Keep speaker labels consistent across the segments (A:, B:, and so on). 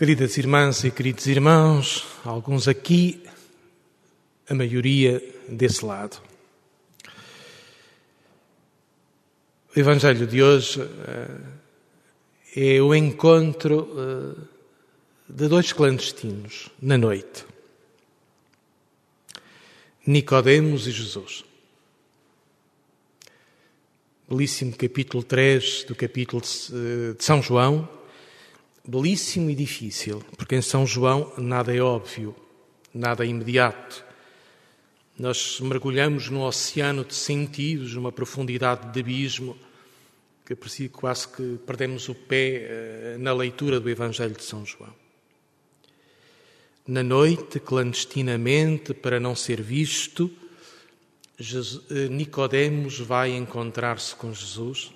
A: Queridas irmãs e queridos irmãos, alguns aqui, a maioria desse lado. O Evangelho de hoje eh, é o encontro eh, de dois clandestinos na noite. Nicodemos e Jesus. Belíssimo capítulo 3 do capítulo de São João belíssimo e difícil, porque em São João nada é óbvio, nada é imediato. Nós mergulhamos num oceano de sentidos, numa profundidade de abismo, que parecia quase que perdemos o pé eh, na leitura do Evangelho de São João. Na noite, clandestinamente, para não ser visto, eh, Nicodemos vai encontrar-se com Jesus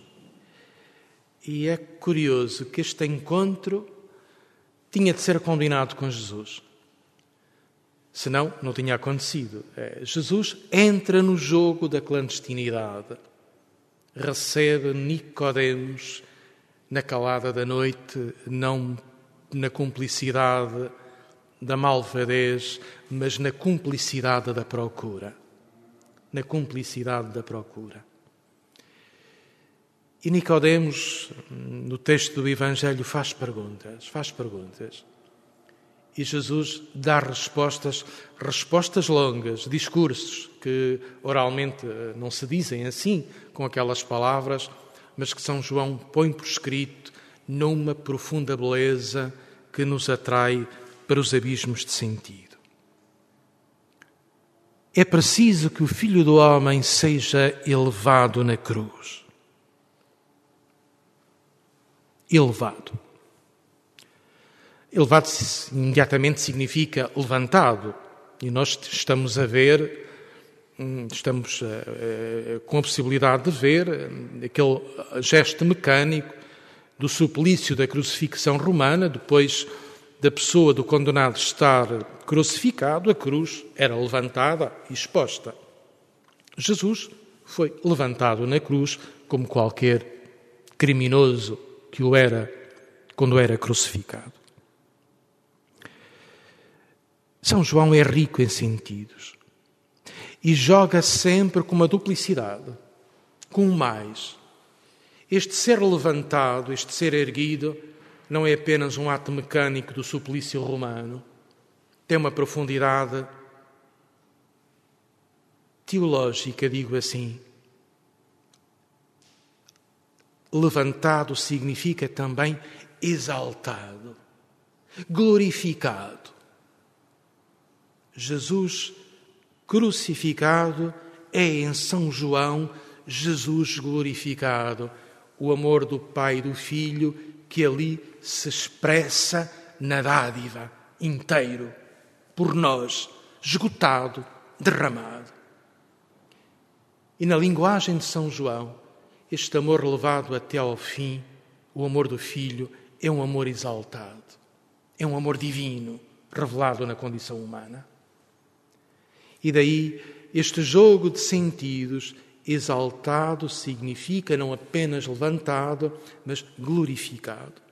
A: e é curioso que este encontro tinha de ser combinado com Jesus. Senão, não tinha acontecido. É, Jesus entra no jogo da clandestinidade, recebe Nicodemos na calada da noite, não na cumplicidade da malvadez, mas na cumplicidade da procura. Na cumplicidade da procura. E Nicodemos, no texto do Evangelho, faz perguntas, faz perguntas. E Jesus dá respostas, respostas longas, discursos que oralmente eh, não se dizem assim, com aquelas palavras, mas que São João põe por escrito numa profunda beleza que nos atrai para os abismos de sentido. É preciso que o Filho do Homem seja elevado na cruz. Elevado. Elevado imediatamente significa levantado, e nós estamos a ver, hum, estamos uh, com a possibilidade de ver hum, aquele gesto mecânico do suplício da crucifixão romana, depois da pessoa do condenado estar crucificado, a cruz era levantada e exposta. Jesus foi levantado na cruz como qualquer criminoso que o era quando era crucificado. São João é rico em sentidos e joga sempre com uma duplicidade, com mais. Este ser levantado, este ser erguido, não é apenas um ato mecânico do suplício romano, tem uma profundidade teológica, digo assim, Levantado significa também exaltado, glorificado. Jesus crucificado é em São João Jesus glorificado, o amor do Pai e do Filho que ali se expressa na dádiva inteiro, por nós, esgotado, derramado. E na linguagem de São João, este amor levado até ao fim, o amor do Filho, é um amor exaltado, é um amor divino, revelado na condição humana. E daí este jogo de sentidos, exaltado significa não apenas levantado, mas glorificado.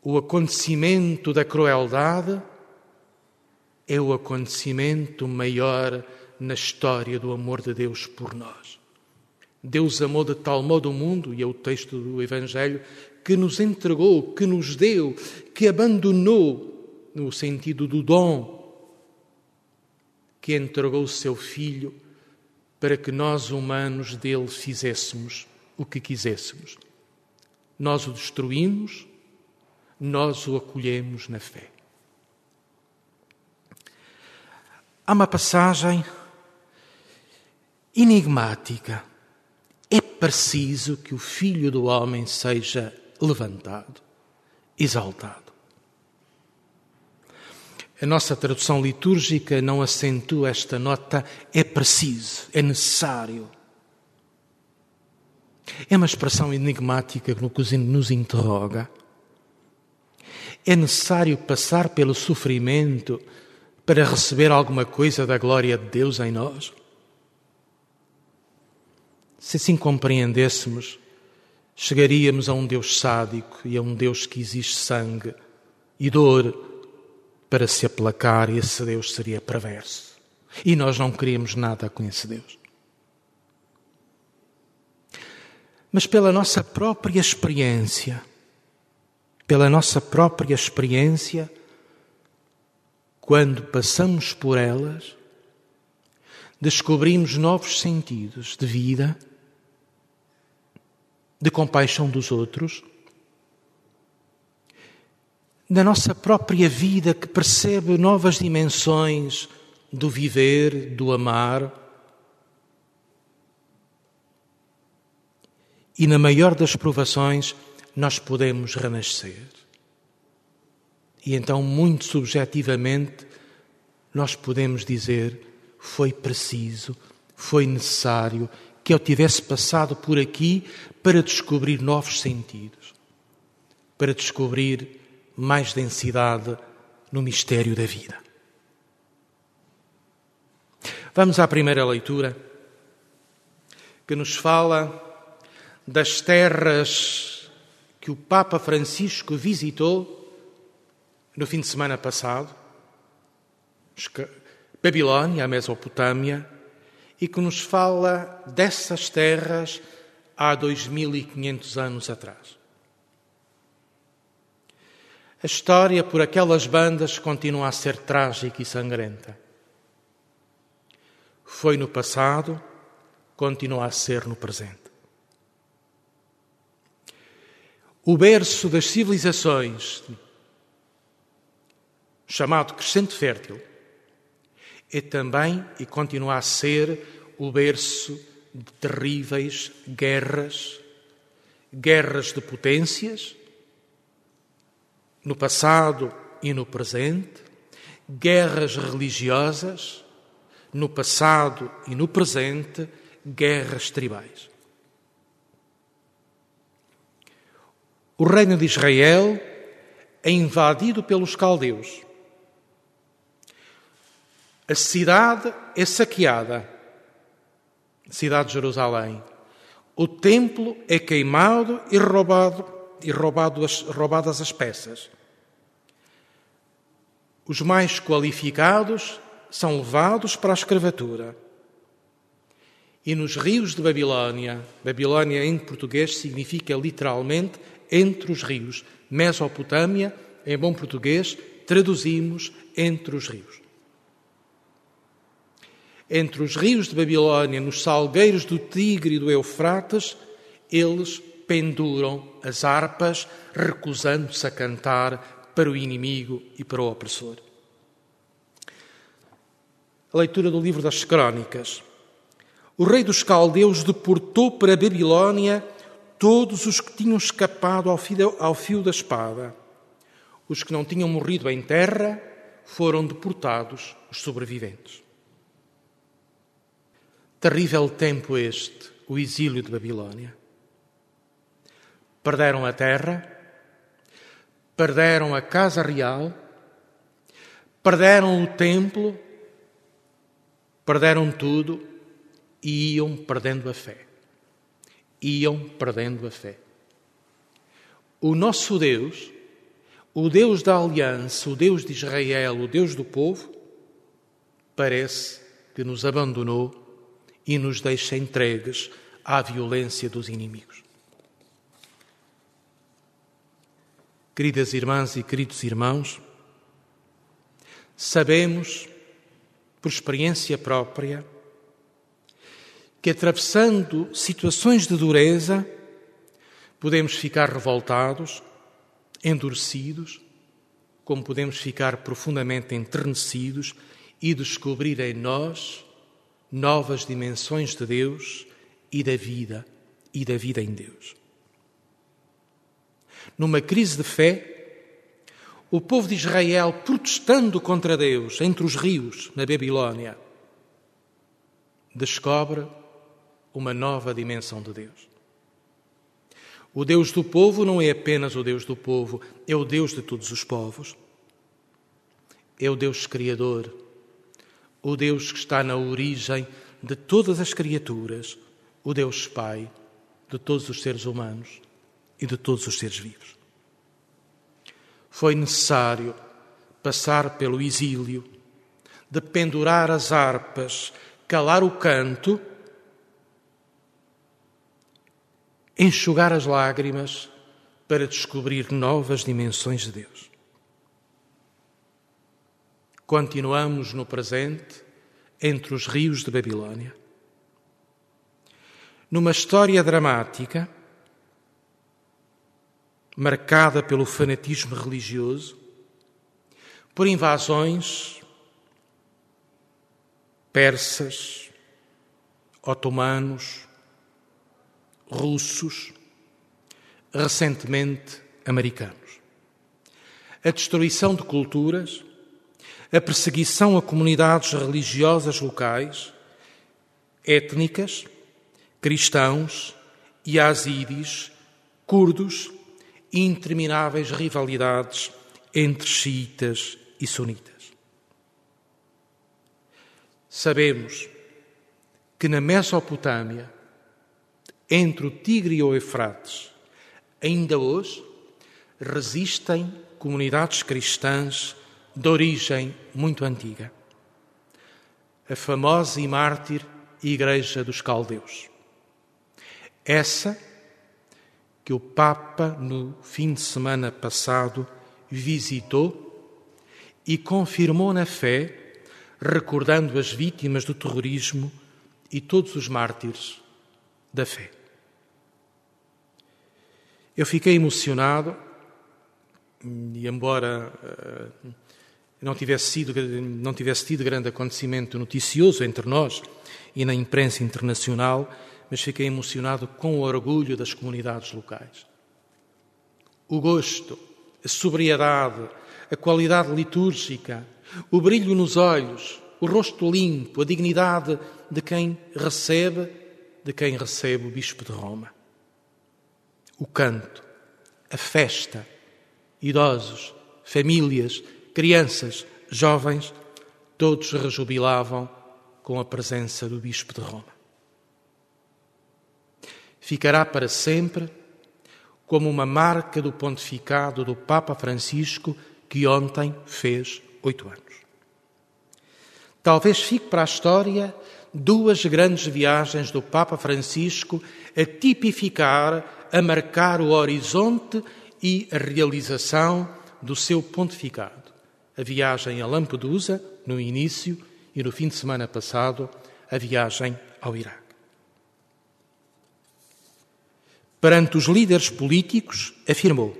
A: O acontecimento da crueldade é o acontecimento maior na história do amor de Deus por nós. Deus amou de tal modo o mundo, e é o texto do Evangelho, que nos entregou, que nos deu, que abandonou, no sentido do dom, que entregou o seu Filho para que nós, humanos, dele fizéssemos o que quiséssemos. Nós o destruímos, nós o acolhemos na fé. Há uma passagem enigmática preciso que o Filho do Homem seja levantado, exaltado. A nossa tradução litúrgica não acentua esta nota, é preciso, é necessário. É uma expressão enigmática que nos interroga. É necessário passar pelo sofrimento para receber alguma coisa da glória de Deus em nós? Se assim compreendêssemos, chegaríamos a um Deus sádico e a um Deus que exige sangue e dor para se aplacar, e esse Deus seria perverso. E nós não queríamos nada com esse Deus. Mas pela nossa própria experiência, pela nossa própria experiência, quando passamos por elas, descobrimos novos sentidos de vida, de compaixão dos outros, da nossa própria vida que percebe novas dimensões do viver, do amar. E na maior das provações, nós podemos renascer. E então, muito subjetivamente, nós podemos dizer: foi preciso, foi necessário que eu tivesse passado por aqui para descobrir novos sentidos, para descobrir mais densidade no mistério da vida. Vamos à primeira leitura, que nos fala das terras que o Papa Francisco visitou no fim de semana passado, Babilónia, a Mesopotâmia, e que nos fala dessas terras há 2500 anos atrás. A história por aquelas bandas continua a ser trágica e sangrenta. Foi no passado, continua a ser no presente. O berço das civilizações, chamado Crescente Fértil, é também e continua a ser o berço de terríveis guerras, guerras de potências, no passado e no presente, guerras religiosas, no passado e no presente, guerras tribais. O reino de Israel é invadido pelos caldeus a cidade é saqueada, a cidade de Jerusalém. O templo é queimado e roubado e roubado as, roubadas as peças. Os mais qualificados são levados para a escravatura. E nos rios de Babilónia, Babilónia em português significa literalmente entre os rios. Mesopotâmia, em bom português, traduzimos entre os rios entre os rios de Babilónia, nos salgueiros do Tigre e do Eufrates, eles penduram as harpas, recusando-se a cantar para o inimigo e para o opressor. A leitura do livro das Crônicas. O rei dos caldeus deportou para a Babilónia todos os que tinham escapado ao fio da espada. Os que não tinham morrido em terra foram deportados, os sobreviventes. Terrível tempo este, o exílio de Babilónia. Perderam a terra, perderam a casa real, perderam o templo, perderam tudo e iam perdendo a fé. Iam perdendo a fé. O nosso Deus, o Deus da aliança, o Deus de Israel, o Deus do povo, parece que nos abandonou e nos deixa entregues à violência dos inimigos. Queridas irmãs e queridos irmãos, sabemos, por experiência própria, que atravessando situações de dureza, podemos ficar revoltados, endurecidos, como podemos ficar profundamente enternecidos e descobrir em nós novas dimensões de Deus e da vida e da vida em Deus. Numa crise de fé, o povo de Israel, protestando contra Deus entre os rios na Babilónia, descobre uma nova dimensão de Deus. O Deus do povo não é apenas o Deus do povo, é o Deus de todos os povos. É o Deus Criador, o Deus que está na origem de todas as criaturas, o Deus Pai de todos os seres humanos, e de todos os seres vivos. Foi necessário passar pelo exílio, de pendurar as harpas, calar o canto, enxugar as lágrimas para descobrir novas dimensões de Deus. Continuamos no presente entre os rios de Babilônia. Numa história dramática, marcada pelo fanatismo religioso, por invasões persas, otomanos, russos, recentemente americanos. A destruição de culturas, a perseguição a comunidades religiosas locais, étnicas, cristãos, yazidis, curdos e intermináveis rivalidades entre xiitas e sunitas. Sabemos que na Mesopotâmia, entre o Tigre e o Eufrates, ainda hoje resistem comunidades cristãs de origem muito antiga. A famosa e mártir Igreja dos Caldeus. Essa que o Papa, no fim de semana passado, visitou e confirmou na fé, recordando as vítimas do terrorismo e todos os mártires da fé. Eu fiquei emocionado e, embora uh, não tivesse, sido, não tivesse tido grande acontecimento noticioso entre nós e na imprensa internacional, mas fiquei emocionado com o orgulho das comunidades locais. O gosto, a sobriedade, a qualidade litúrgica, o brilho nos olhos, o rosto limpo, a dignidade de quem recebe, de quem recebe o Bispo de Roma. O canto, a festa, idosos, famílias, crianças, jovens, todos rejubilavam com a presença do Bispo de Roma. Ficará para sempre como uma marca do pontificado do Papa Francisco que ontem fez oito anos. Talvez fique para a história duas grandes viagens do Papa Francisco a tipificar, a marcar o horizonte e a realização do seu pontificado. A viagem a Lampedusa, no início, e no fim de semana passado, a viagem ao Iraque. Perante os líderes políticos, afirmou: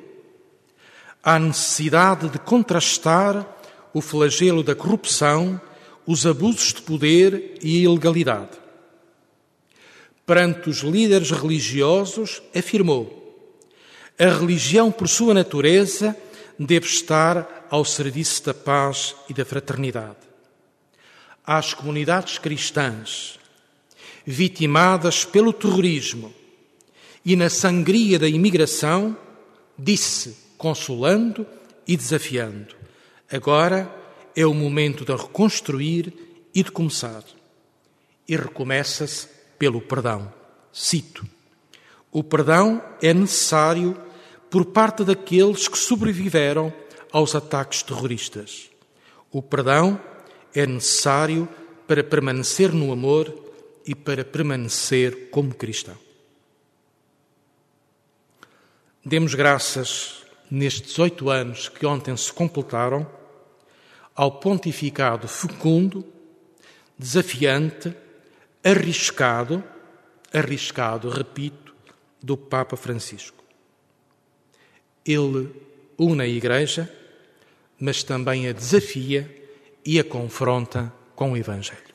A: há necessidade de contrastar o flagelo da corrupção, os abusos de poder e a ilegalidade. Perante os líderes religiosos, afirmou: a religião, por sua natureza, deve estar ao serviço da paz e da fraternidade. Às comunidades cristãs, vitimadas pelo terrorismo e na sangria da imigração, disse consolando e desafiando. Agora é o momento de reconstruir e de começar. E recomeça-se pelo perdão. Cito: O perdão é necessário por parte daqueles que sobreviveram aos ataques terroristas. O perdão é necessário para permanecer no amor e para permanecer como cristão. Demos graças nestes oito anos que ontem se completaram, ao pontificado fecundo, desafiante, arriscado, arriscado, repito, do Papa Francisco. Ele une a Igreja, mas também a desafia e a confronta com o Evangelho.